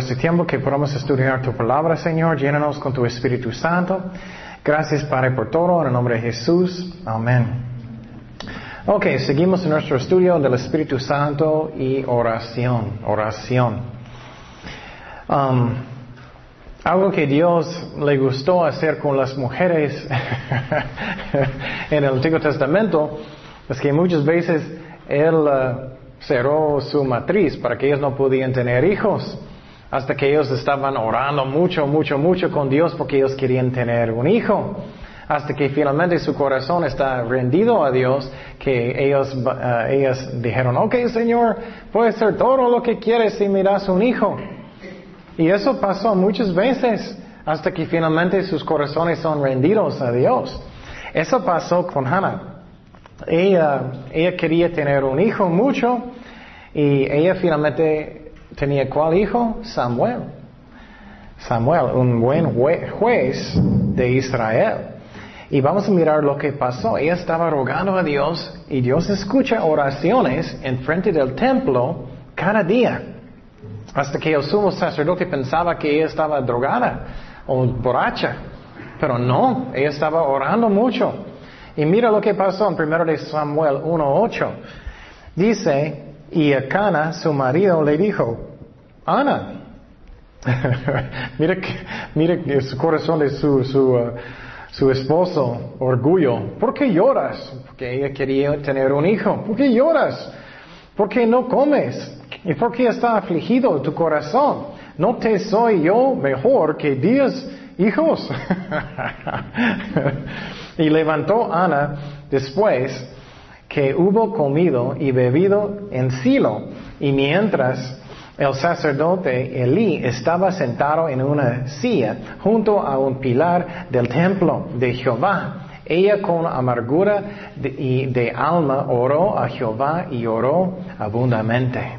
Este tiempo que podamos estudiar tu palabra, Señor, llénanos con tu Espíritu Santo. Gracias, Padre, por todo, en el nombre de Jesús. Amén. Ok, seguimos en nuestro estudio del Espíritu Santo y oración, oración. Um, algo que Dios le gustó hacer con las mujeres en el Antiguo Testamento es que muchas veces Él uh, cerró su matriz para que ellos no podían tener hijos hasta que ellos estaban orando mucho, mucho, mucho con Dios porque ellos querían tener un hijo. Hasta que finalmente su corazón está rendido a Dios, que ellos, uh, ellos dijeron, ok Señor, puede ser todo lo que quieres si me das un hijo. Y eso pasó muchas veces hasta que finalmente sus corazones son rendidos a Dios. Eso pasó con Hannah. Ella, ella quería tener un hijo mucho y ella finalmente tenía cuál hijo? Samuel. Samuel, un buen juez de Israel. Y vamos a mirar lo que pasó. Ella estaba rogando a Dios y Dios escucha oraciones en frente del templo cada día. Hasta que el sumo sacerdote pensaba que ella estaba drogada o borracha. Pero no, ella estaba orando mucho. Y mira lo que pasó en 1 Samuel 1.8. Dice, y a Cana, su marido, le dijo, Ana, mira, mira su corazón de su, su, uh, su esposo, orgullo. ¿Por qué lloras? Porque ella quería tener un hijo. ¿Por qué lloras? ¿Por qué no comes? ¿Y por qué está afligido tu corazón? ¿No te soy yo mejor que diez hijos? y levantó Ana después que hubo comido y bebido en Silo, y mientras el sacerdote Elí estaba sentado en una silla junto a un pilar del templo de Jehová, ella con amargura de, de alma oró a Jehová y oró abundantemente.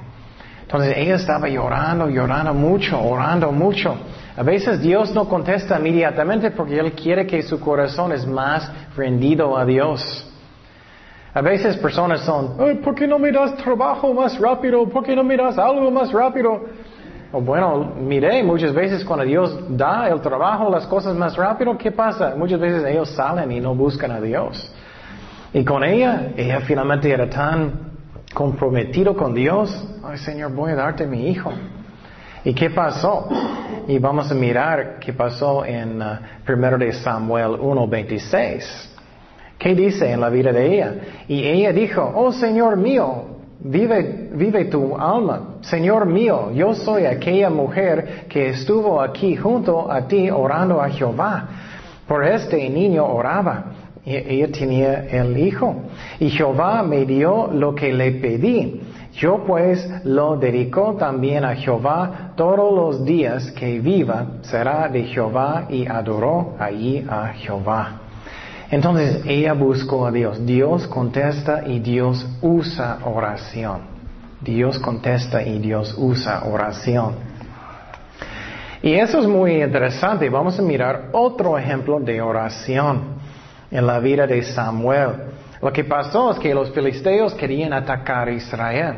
Entonces ella estaba llorando, llorando mucho, orando mucho. A veces Dios no contesta inmediatamente porque Él quiere que su corazón es más rendido a Dios. A veces personas son, ¿por qué no me das trabajo más rápido? ¿Por qué no me das algo más rápido? Bueno, miré muchas veces cuando Dios da el trabajo, las cosas más rápido, ¿qué pasa? Muchas veces ellos salen y no buscan a Dios. Y con ella, ella finalmente era tan comprometido con Dios, ay Señor, voy a darte mi hijo. ¿Y qué pasó? Y vamos a mirar qué pasó en 1 uh, de Samuel 1.26. ¿Qué dice en la vida de ella? Y ella dijo, oh Señor mío, vive, vive tu alma. Señor mío, yo soy aquella mujer que estuvo aquí junto a ti orando a Jehová. Por este niño oraba. Y ella tenía el hijo. Y Jehová me dio lo que le pedí. Yo pues lo dedicó también a Jehová todos los días que viva será de Jehová y adoró allí a Jehová. Entonces ella buscó a Dios. Dios contesta y Dios usa oración. Dios contesta y Dios usa oración. Y eso es muy interesante. Vamos a mirar otro ejemplo de oración en la vida de Samuel. Lo que pasó es que los filisteos querían atacar a Israel.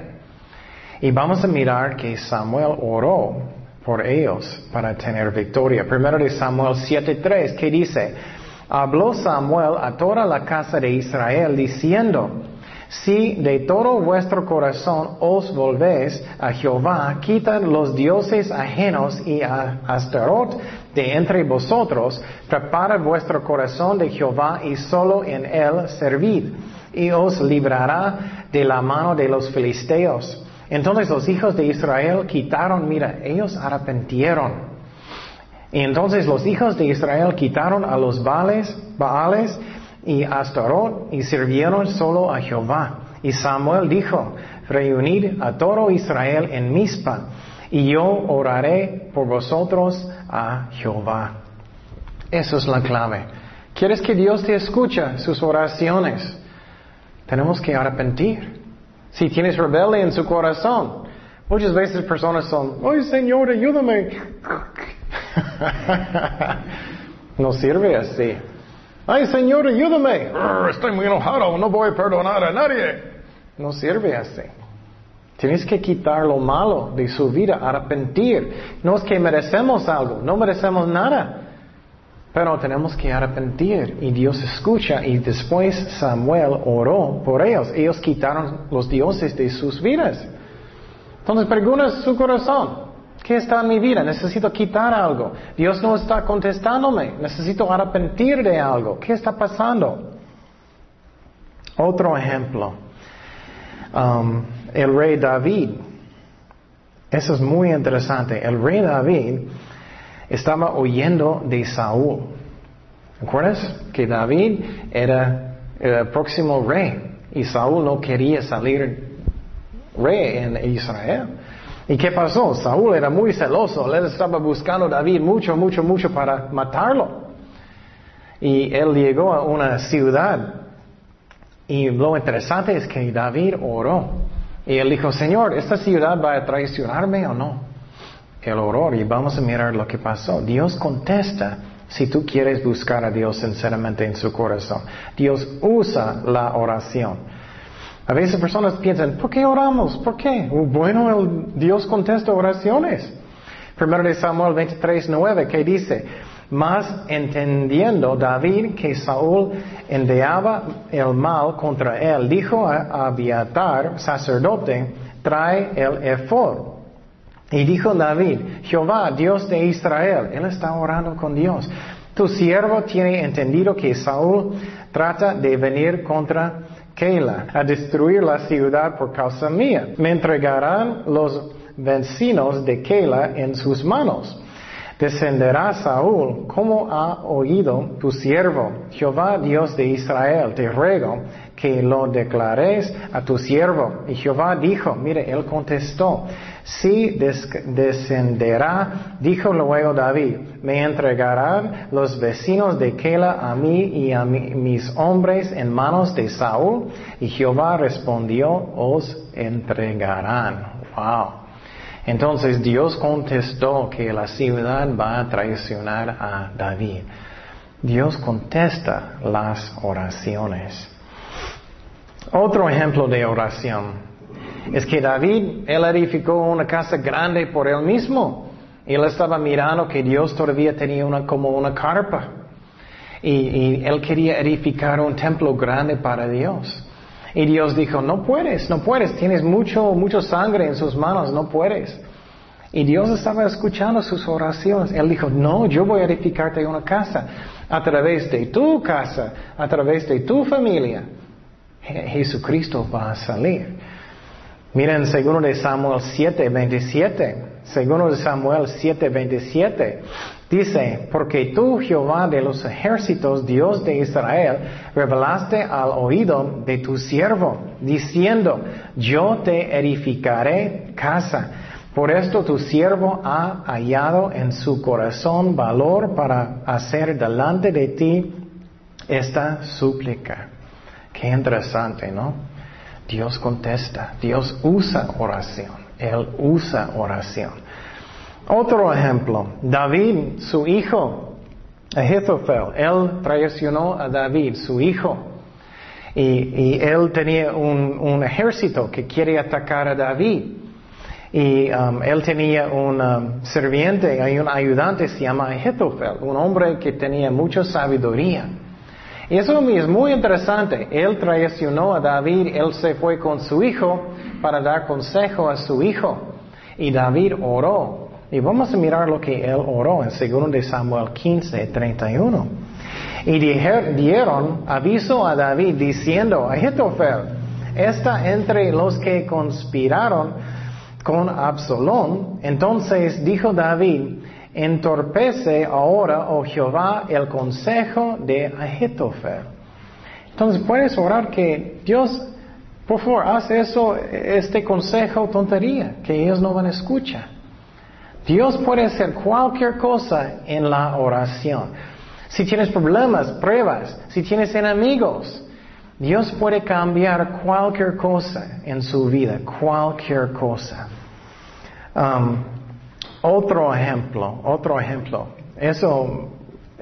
Y vamos a mirar que Samuel oró por ellos para tener victoria. Primero de Samuel 7.3, que dice, habló Samuel a toda la casa de Israel diciendo, si de todo vuestro corazón os volvéis a Jehová, quitad los dioses ajenos y a Astaroth de entre vosotros, preparad vuestro corazón de Jehová y solo en él servid, y os librará de la mano de los filisteos. Entonces los hijos de Israel quitaron, mira, ellos arrepentieron. Y entonces los hijos de Israel quitaron a los Baales, Baales y Astaroth y sirvieron solo a Jehová. Y Samuel dijo, reunid a todo Israel en Mizpa y yo oraré por vosotros a Jehová. Eso es la clave. ¿Quieres que Dios te escuche sus oraciones? Tenemos que arrepentir. Si tienes rebelde en su corazón, muchas veces personas son, ay Señor, ayúdame. no sirve así. Ay Señor, ayúdame. Estoy muy enojado, no voy a perdonar a nadie. No sirve así. Tienes que quitar lo malo de su vida, arrepentir. No es que merecemos algo, no merecemos nada. Pero tenemos que arrepentir y Dios escucha y después Samuel oró por ellos. Ellos quitaron los dioses de sus vidas. Entonces pregunta su corazón, ¿qué está en mi vida? Necesito quitar algo. Dios no está contestándome. Necesito arrepentir de algo. ¿Qué está pasando? Otro ejemplo. Um, el rey David. Eso es muy interesante. El rey David estaba huyendo de Saúl. ¿Recuerdas? Que David era el próximo rey y Saúl no quería salir rey en Israel. ¿Y qué pasó? Saúl era muy celoso, él estaba buscando a David mucho, mucho, mucho para matarlo. Y él llegó a una ciudad y lo interesante es que David oró. Y él dijo, Señor, ¿esta ciudad va a traicionarme o no? el horror y vamos a mirar lo que pasó. Dios contesta si tú quieres buscar a Dios sinceramente en su corazón. Dios usa la oración. A veces personas piensan, ¿por qué oramos? ¿Por qué? Bueno, Dios contesta oraciones. Primero de Samuel 23, 9, que dice, más entendiendo David que Saúl enviaba el mal contra él, dijo a Abiatar, sacerdote, trae el efod y dijo David, Jehová, Dios de Israel, él está orando con Dios. Tu siervo tiene entendido que Saúl trata de venir contra Keila, a destruir la ciudad por causa mía. Me entregarán los vecinos de Keila en sus manos. Descenderá Saúl, como ha oído tu siervo, Jehová Dios de Israel, te ruego que lo declares a tu siervo. Y Jehová dijo, mire, él contestó, si descenderá, dijo luego David, me entregarán los vecinos de Kela a mí y a mis hombres en manos de Saúl. Y Jehová respondió, os entregarán. Wow. Entonces Dios contestó que la ciudad va a traicionar a David. Dios contesta las oraciones. Otro ejemplo de oración es que David, él edificó una casa grande por él mismo. Él estaba mirando que Dios todavía tenía una, como una carpa. Y, él quería edificar un templo grande para Dios. Y Dios dijo, no puedes, no puedes, tienes mucho, mucho sangre en sus manos, no puedes. Y Dios estaba escuchando sus oraciones. Él dijo, no, yo voy a edificarte una casa a través de tu casa, a través de tu familia. Jesucristo va a salir. Miren, segundo de Samuel 7, 27. Segundo de Samuel 7, 27. Dice, porque tú, Jehová de los ejércitos, Dios de Israel, revelaste al oído de tu siervo, diciendo, yo te edificaré casa. Por esto tu siervo ha hallado en su corazón valor para hacer delante de ti esta súplica. Qué interesante, ¿no? Dios contesta, Dios usa oración, Él usa oración. Otro ejemplo, David, su hijo, Ahitofel, él traicionó a David, su hijo, y, él tenía un, ejército que quiere atacar a David. Y um, él tenía un um, serviente, hay un ayudante, se llama Ahitofel, un hombre que tenía mucha sabiduría. Eso es muy interesante. Él traicionó a David, él se fue con su hijo para dar consejo a su hijo. Y David oró. Y vamos a mirar lo que él oró en 2 de Samuel 15, 31. Y dieron aviso a David diciendo, Ahitofel, está entre los que conspiraron con Absalón. Entonces dijo David, entorpece ahora, oh Jehová, el consejo de Ahitofel. Entonces puedes orar que Dios, por favor, haz eso, este consejo tontería, que ellos no van a escuchar. Dios puede hacer cualquier cosa en la oración. Si tienes problemas, pruebas, si tienes enemigos, Dios puede cambiar cualquier cosa en su vida, cualquier cosa. Um, otro ejemplo, otro ejemplo. Eso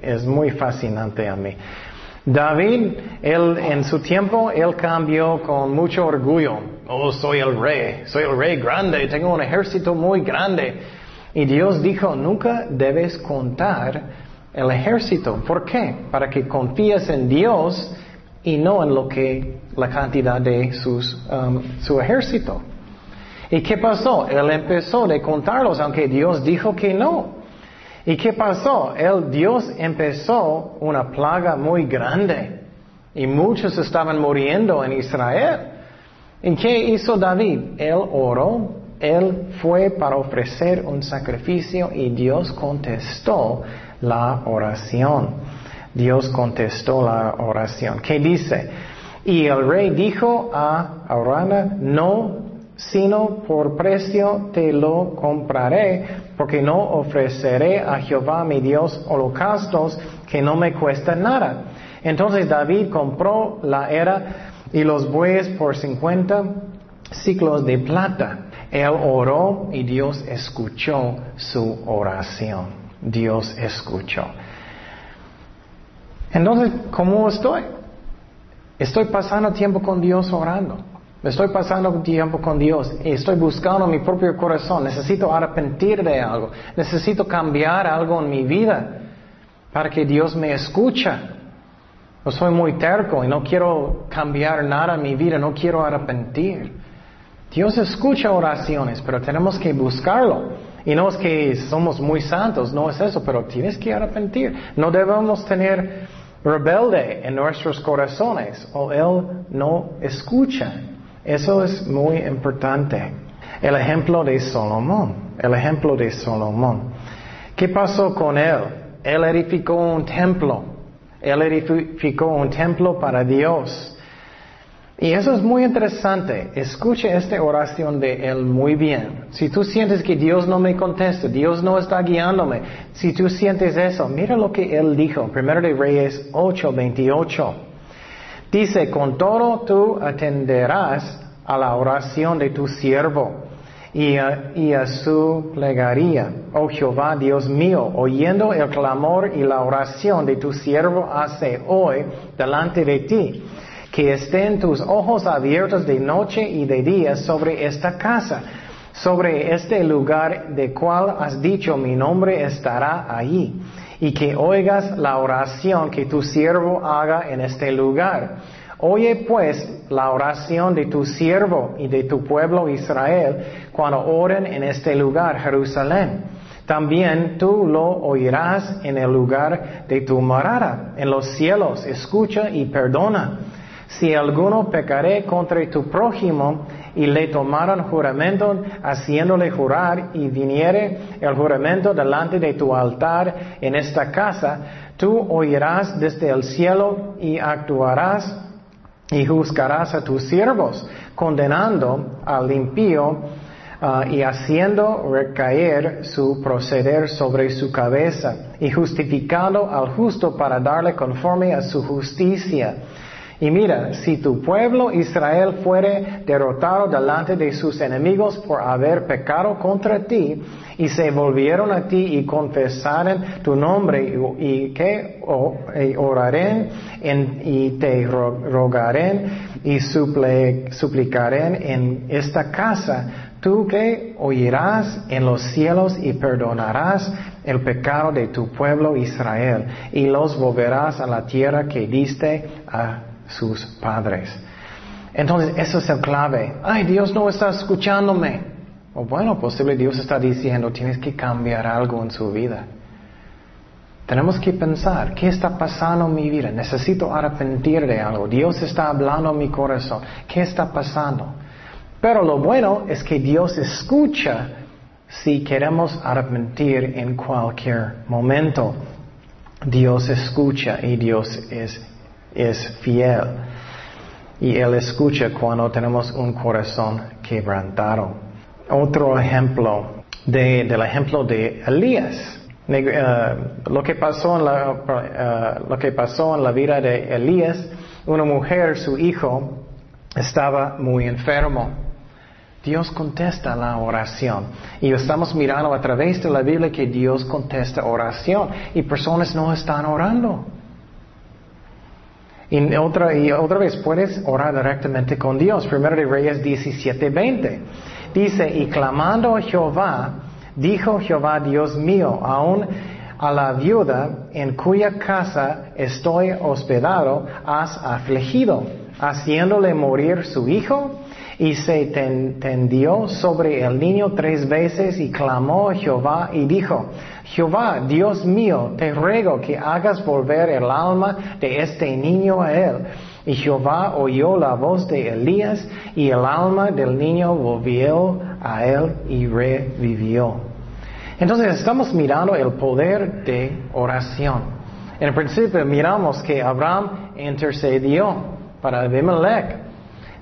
es muy fascinante a mí. David, él en su tiempo, él cambió con mucho orgullo. Oh, soy el rey, soy el rey grande, tengo un ejército muy grande. Y Dios dijo, nunca debes contar el ejército. ¿Por qué? Para que confíes en Dios y no en lo que la cantidad de um, su ejército. ¿Y qué pasó? Él empezó de contarlos, aunque Dios dijo que no. ¿Y qué pasó? El Dios empezó una plaga muy grande y muchos estaban muriendo en Israel. ¿Y qué hizo David? Él oró, él fue para ofrecer un sacrificio y Dios contestó la oración. Dios contestó la oración. ¿Qué dice? Y el rey dijo a Arana, no sino por precio te lo compraré, porque no ofreceré a Jehová mi Dios holocaustos que no me cuestan nada. Entonces David compró la era y los bueyes por cincuenta ciclos de plata. Él oró y Dios escuchó su oración. Dios escuchó. Entonces, ¿cómo estoy? Estoy pasando tiempo con Dios orando. Estoy pasando tiempo con Dios y estoy buscando mi propio corazón. Necesito arrepentir de algo. Necesito cambiar algo en mi vida para que Dios me escuche. No soy muy terco y no quiero cambiar nada en mi vida, no quiero arrepentir. Dios escucha oraciones, pero tenemos que buscarlo. Y no es que somos muy santos, no es eso, pero tienes que arrepentir. No debemos tener rebelde en nuestros corazones o Él no escucha. Eso es muy importante. El ejemplo de Salomón, el ejemplo de Salomón. ¿Qué pasó con él? Él edificó un templo. Él edificó un templo para Dios. Y eso es muy interesante. Escuche esta oración de él muy bien. Si tú sientes que Dios no me contesta, Dios no está guiándome, si tú sientes eso, mira lo que él dijo. Primero de Reyes 8, 28. Dice, con todo tú atenderás a la oración de tu siervo y a, su plegaria. Oh Jehová, Dios mío, oyendo el clamor y la oración de tu siervo hace hoy delante de ti. Que estén tus ojos abiertos de noche y de día sobre esta casa, sobre este lugar de cual has dicho mi nombre estará allí y que oigas la oración que tu siervo haga en este lugar. Oye pues la oración de tu siervo y de tu pueblo Israel cuando oren en este lugar, Jerusalén. También tú lo oirás en el lugar de tu morada, en los cielos. Escucha y perdona. Si alguno pecaré contra tu prójimo y le tomaron juramento haciéndole jurar y viniere el juramento delante de tu altar en esta casa, tú oirás desde el cielo y actuarás y juzgarás a tus siervos, condenando al impío ah, y haciendo recaer su proceder sobre su cabeza, y justificando al justo para darle conforme a su justicia y mira, si tu pueblo Israel fuere derrotado delante de sus enemigos por haber pecado contra ti, y se volvieron a ti y confesaren tu nombre, y, que oraren y te rogaren y suplicaren en esta casa, tú que oirás en los cielos y perdonarás el pecado de tu pueblo Israel, y los volverás a la tierra que diste a sus padres. Entonces, eso es el clave. Ay, Dios no está escuchándome. O bueno, posible Dios está diciendo, tienes que cambiar algo en su vida. Tenemos que pensar, ¿qué está pasando en mi vida? Necesito arrepentir de algo. Dios está hablando en mi corazón. ¿Qué está pasando? Pero lo bueno es que Dios escucha si queremos arrepentir en cualquier momento. Dios escucha y Dios es es fiel. Y Él escucha cuando tenemos un corazón quebrantado. Otro ejemplo de, del ejemplo de Elías. Eh, lo, que pasó en la, uh, lo que pasó en la vida de Elías, una mujer, su hijo, estaba muy enfermo. Dios contesta la oración. Y estamos mirando a través de la Biblia que Dios contesta oración. Y personas no están orando. Y otra, y otra vez puedes orar directamente con Dios. Primero de Reyes 17:20. Dice, y clamando a Jehová, dijo Jehová Dios mío, aún a la viuda en cuya casa estoy hospedado, has afligido, haciéndole morir su hijo y se tendió sobre el niño tres veces y clamó a Jehová y dijo, Jehová, Dios mío, te ruego que hagas volver el alma de este niño a él. Y Jehová oyó la voz de Elías y el alma del niño volvió a él y revivió. Entonces estamos mirando el poder de oración. En principio miramos que Abraham intercedió para Abimelech.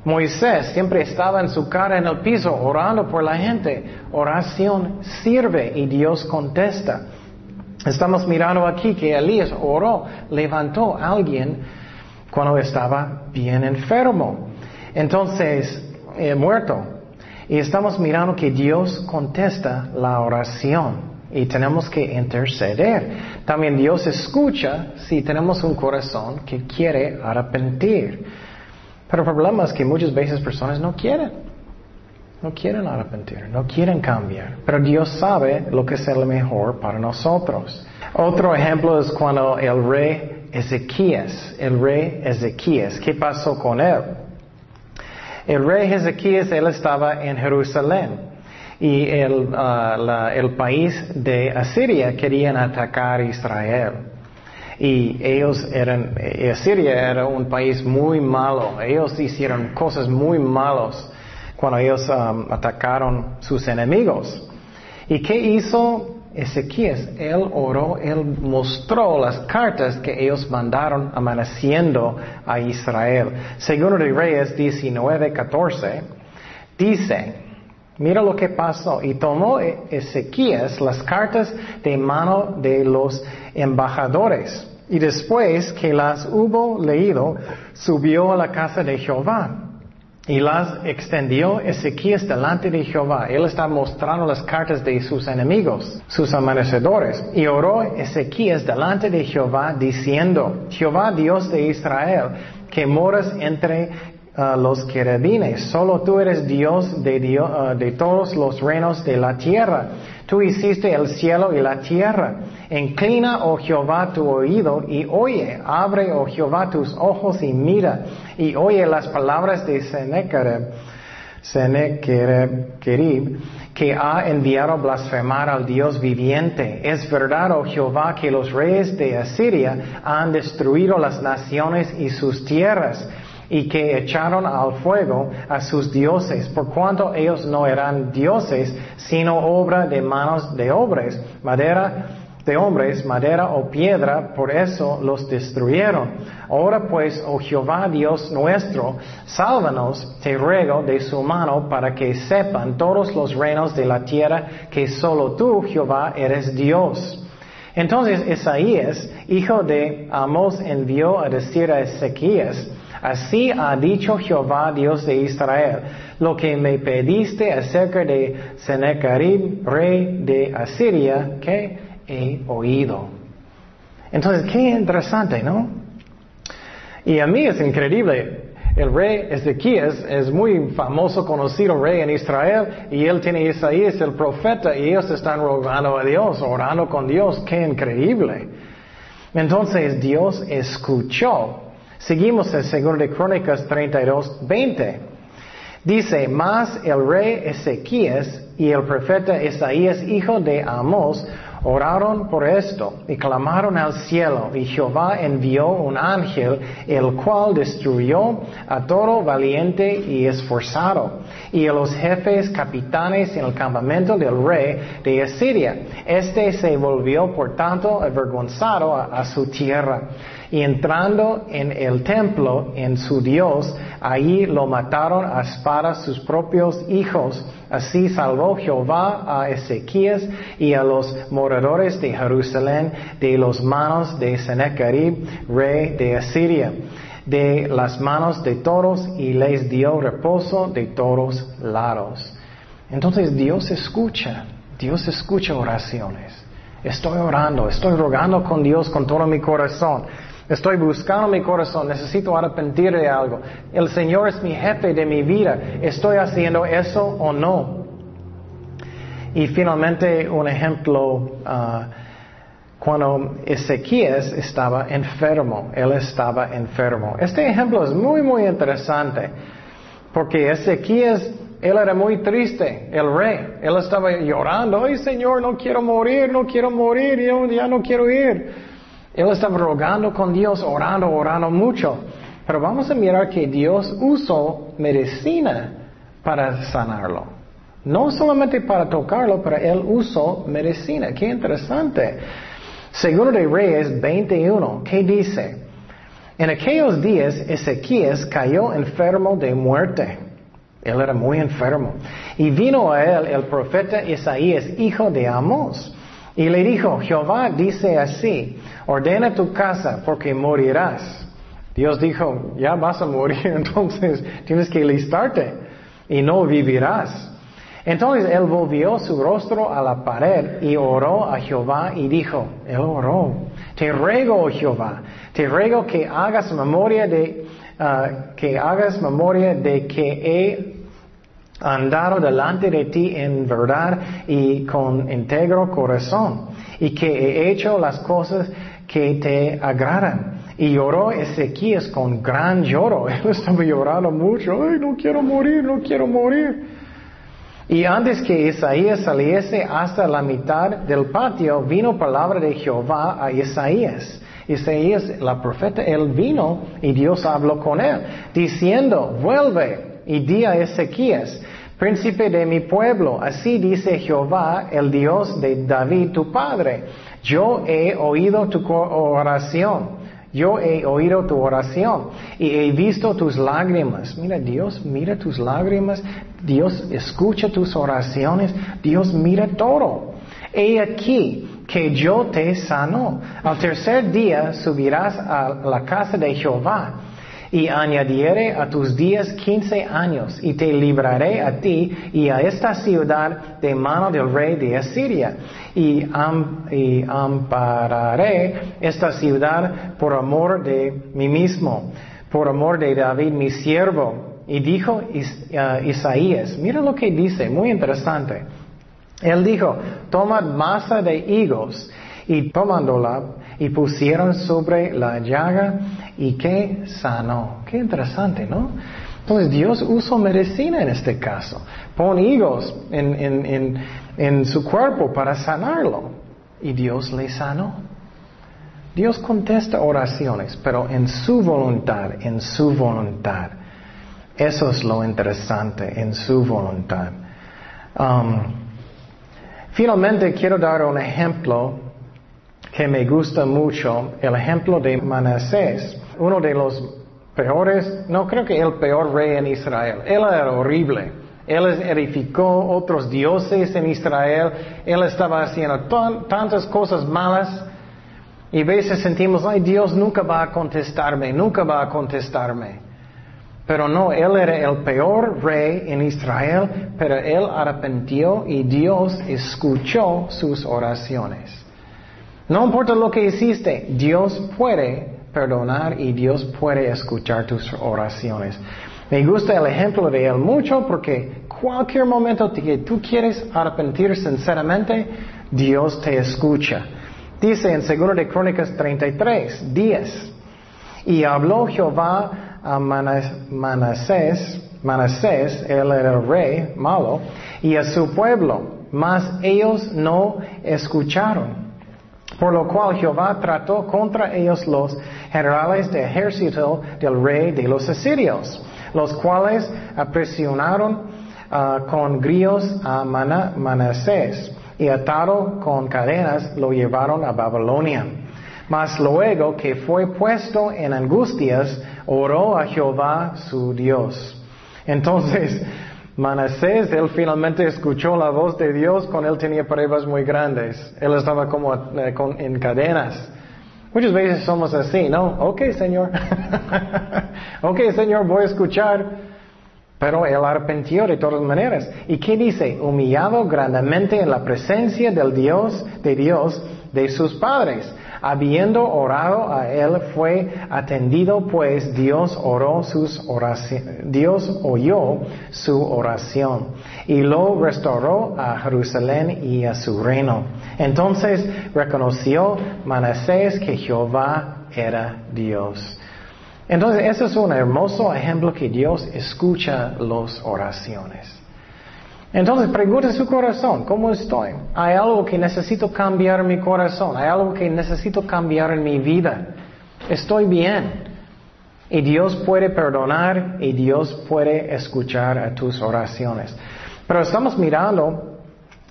Moisés siempre estaba en su cara en el piso orando por la gente. Oración sirve y Dios contesta. Estamos mirando aquí que Elías oró, levantó a alguien cuando estaba bien enfermo. Entonces, eh, muerto. Y estamos mirando que Dios contesta la oración y tenemos que interceder. También Dios escucha si tenemos un corazón que quiere arrepentir. Pero el problema es que muchas veces personas no quieren. No quieren arrepentir, no quieren cambiar. Pero Dios sabe lo que es lo mejor para nosotros. Otro ejemplo es cuando el rey Ezequías, el rey Ezequías, ¿qué pasó con él? El rey Ezequías, él estaba en Jerusalén y el, el país de Asiria querían atacar Israel. Y ellos eran, eh, Siria era un país muy malo. Ellos hicieron cosas muy malas cuando ellos um, atacaron sus enemigos. ¿Y qué hizo Ezequías? Él oró, él mostró las cartas que ellos mandaron amaneciendo a Israel. Segundo de Reyes 19, 14, dice, Mira lo que pasó. Y tomó Ezequías las cartas de mano de los embajadores. Y después que las hubo leído, subió a la casa de Jehová. Y las extendió Ezequías delante de Jehová. Él está mostrando las cartas de sus enemigos, sus amanecedores. Y oró Ezequías delante de Jehová diciendo, Jehová Dios de Israel, que moras entre uh, los querubines, solo tú eres Dios de, uh, de todos los reinos de la tierra. Tú hiciste el cielo y la tierra. Inclina, oh Jehová, tu oído y oye. Abre, oh Jehová, tus ojos y mira. Y oye las palabras de Sennacherib, Sennacherib, que ha enviado blasfemar al Dios viviente. Es verdad, oh Jehová, que los reyes de Asiria han destruido las naciones y sus tierras y que echaron al fuego a sus dioses, por cuanto ellos no eran dioses, sino obra de manos de hombres, madera de hombres, madera o piedra, por eso los destruyeron. Ahora pues, oh Jehová Dios nuestro, sálvanos, te ruego, de su mano, para que sepan todos los reinos de la tierra que solo tú, Jehová, eres Dios. Entonces Isaías, hijo de Amos, envió a decir a Ezequías, Así ha dicho Jehová, Dios de Israel, lo que me pediste acerca de Sennacherib, rey de Asiria, que he oído. Entonces, qué interesante, ¿no? Y a mí es increíble. El rey Ezequías es muy famoso, conocido rey en Israel, y él tiene Isaías, el profeta, y ellos están rogando a Dios, orando con Dios. Qué increíble. Entonces Dios escuchó Seguimos en segundo de Crónicas 32, 20. Dice, mas el rey Ezequías y el profeta Isaías, hijo de Amos, Oraron por esto y clamaron al cielo y Jehová envió un ángel el cual destruyó a todo valiente y esforzado y a los jefes capitanes en el campamento del rey de Asiria. Este se volvió por tanto avergonzado a, su tierra y entrando en el templo en su Dios, ahí lo mataron a espada sus propios hijos Así salvó Jehová a Ezequías y a los moradores de Jerusalén de las manos de Sennacherib, rey de Asiria, de las manos de todos y les dio reposo de todos lados. Entonces Dios escucha, Dios escucha oraciones. Estoy orando, estoy rogando con Dios con todo mi corazón. Estoy buscando mi corazón, necesito arrepentir de algo. El Señor es mi jefe de mi vida. ¿Estoy haciendo eso o no? Y finalmente un ejemplo, ah, cuando Ezequías estaba enfermo, él estaba enfermo. Este ejemplo es muy, muy interesante, porque Ezequías, él era muy triste, el rey. Él estaba llorando, ay Señor, no quiero morir, no quiero morir, yo ya no quiero ir. Él estaba rogando con Dios, orando, orando mucho. Pero vamos a mirar que Dios usó medicina para sanarlo. No solamente para tocarlo, pero Él usó medicina. Qué interesante. Segundo de Reyes 21, ¿qué dice? En aquellos días Ezequías cayó enfermo de muerte. Él era muy enfermo. Y vino a él el profeta Isaías, hijo de Amós. Y le dijo, Jehová dice así, ordena tu casa porque morirás. Dios dijo, ya vas a morir, entonces tienes que listarte y no vivirás. Entonces él volvió su rostro a la pared y oró a Jehová y dijo, él oró, te ruego, oh Jehová, te ruego que hagas memoria de, ah, que hagas memoria de que he andado delante de ti en verdad y con íntegro corazón, y que he hecho las cosas que te agradan. Y lloró Ezequías con gran lloro. Él estaba llorando mucho. Ay, no quiero morir, no quiero morir. Y antes que Isaías saliese hasta la mitad del patio, vino palabra de Jehová a Isaías. Isaías, la profeta, él vino y Dios habló con él, diciendo, vuelve y di a Ezequías, príncipe de mi pueblo, así dice Jehová, el Dios de David tu padre. Yo he oído tu oración. Yo he oído tu oración y he visto tus lágrimas. Mira, Dios mira tus lágrimas, Dios escucha tus oraciones, Dios mira todo. He aquí que yo te sano. Al tercer día subirás a la casa de Jehová y añadiré a tus días quince años, y te libraré a ti y a esta ciudad de mano del rey de Asiria, y, ampararé esta ciudad por amor de mí mismo, por amor de David mi siervo. Y dijo uh, Isaías, mira lo que dice, muy interesante. Él dijo, toma masa de higos y tomándola y pusieron sobre la llaga y que sanó. Qué interesante, ¿no? Entonces Dios usó medicina en este caso. Pon higos en, su cuerpo para sanarlo. Y Dios le sanó. Dios contesta oraciones, pero en su voluntad, en su voluntad. Eso es lo interesante, en su voluntad. Um, finalmente quiero dar un ejemplo que me gusta mucho, el ejemplo de Manasés uno de los peores, no creo que el peor rey en Israel. Él era horrible. Él edificó otros dioses en Israel. Él estaba haciendo tantas cosas malas. Y a veces sentimos, ay, Dios nunca va a contestarme, nunca va a contestarme. Pero no, él era el peor rey en Israel, pero él arrepintió y Dios escuchó sus oraciones. No importa lo que hiciste, Dios puede perdonar y Dios puede escuchar tus oraciones. Me gusta el ejemplo de él mucho porque cualquier momento que tú quieres arrepentir sinceramente, Dios te escucha. Dice en 2 de Crónicas 33, 10, y habló Jehová a Manasés, Manasés, él era el rey malo, y a su pueblo, mas ellos no escucharon. Por lo cual Jehová trató contra ellos los generales de ejército del rey de los asirios, los cuales apresionaron ah, con grillos a Manasés y atado con cadenas lo llevaron a Babilonia. Mas luego que fue puesto en angustias, oró a Jehová su Dios. Entonces, Manasés, él finalmente escuchó la voz de Dios cuando él tenía pruebas muy grandes. Él estaba como eh, en cadenas. Muchas veces somos así, ¿no? Ok, Señor. ok, Señor, voy a escuchar. Pero él arrepintió de todas maneras. ¿Y qué dice? Humillado grandemente en la presencia del Dios, de Dios, de sus padres. Habiendo orado a él, fue atendido, pues Dios oró sus oraciones, Dios oyó su oración y lo restauró a Jerusalén y a su reino. Entonces reconoció Manasés que Jehová era Dios. Entonces, ese es un hermoso ejemplo que Dios escucha las oraciones. Entonces, pregunte su corazón, ¿cómo estoy? ¿Hay algo que necesito cambiar en mi corazón? ¿Hay algo que necesito cambiar en mi vida? ¿Estoy bien? Y Dios puede perdonar y Dios puede escuchar a tus oraciones. Pero estamos mirando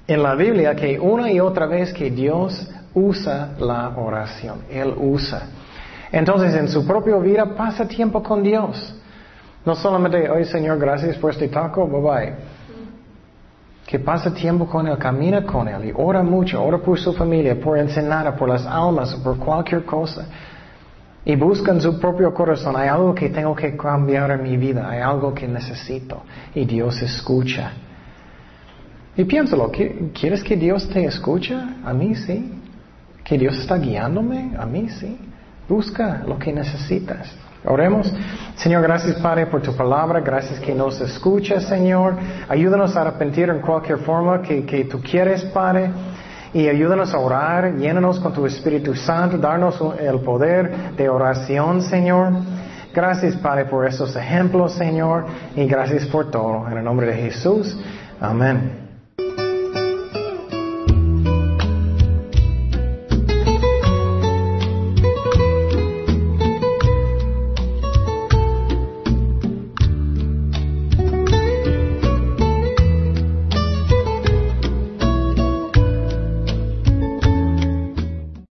en la Biblia que una y otra vez que Dios usa la oración, Él usa. Entonces en su propia vida pasa tiempo con Dios. No solamente, oye Señor, gracias por este taco, bye bye. Que pasa tiempo con Él, camina con Él y ora mucho, ora por su familia, por Ensenada, por las almas, por cualquier cosa. Y busca en su propio corazón, hay algo que tengo que cambiar en mi vida, hay algo que necesito. Y Dios escucha. Y piénsalo, ¿quieres que Dios te escuche? A mí sí. ¿Que Dios está guiándome? A mí sí. Busca lo que necesitas. Oremos. Señor, gracias Padre por tu palabra. Gracias que nos escuchas, Señor. Ayúdanos a arrepentir en cualquier forma que, que tú quieres, Padre. Y ayúdanos a orar. Llénanos con tu Espíritu Santo. Darnos el poder de oración, Señor. Gracias, Padre, por esos ejemplos, Señor. Y gracias por todo. En el nombre de Jesús. Amén.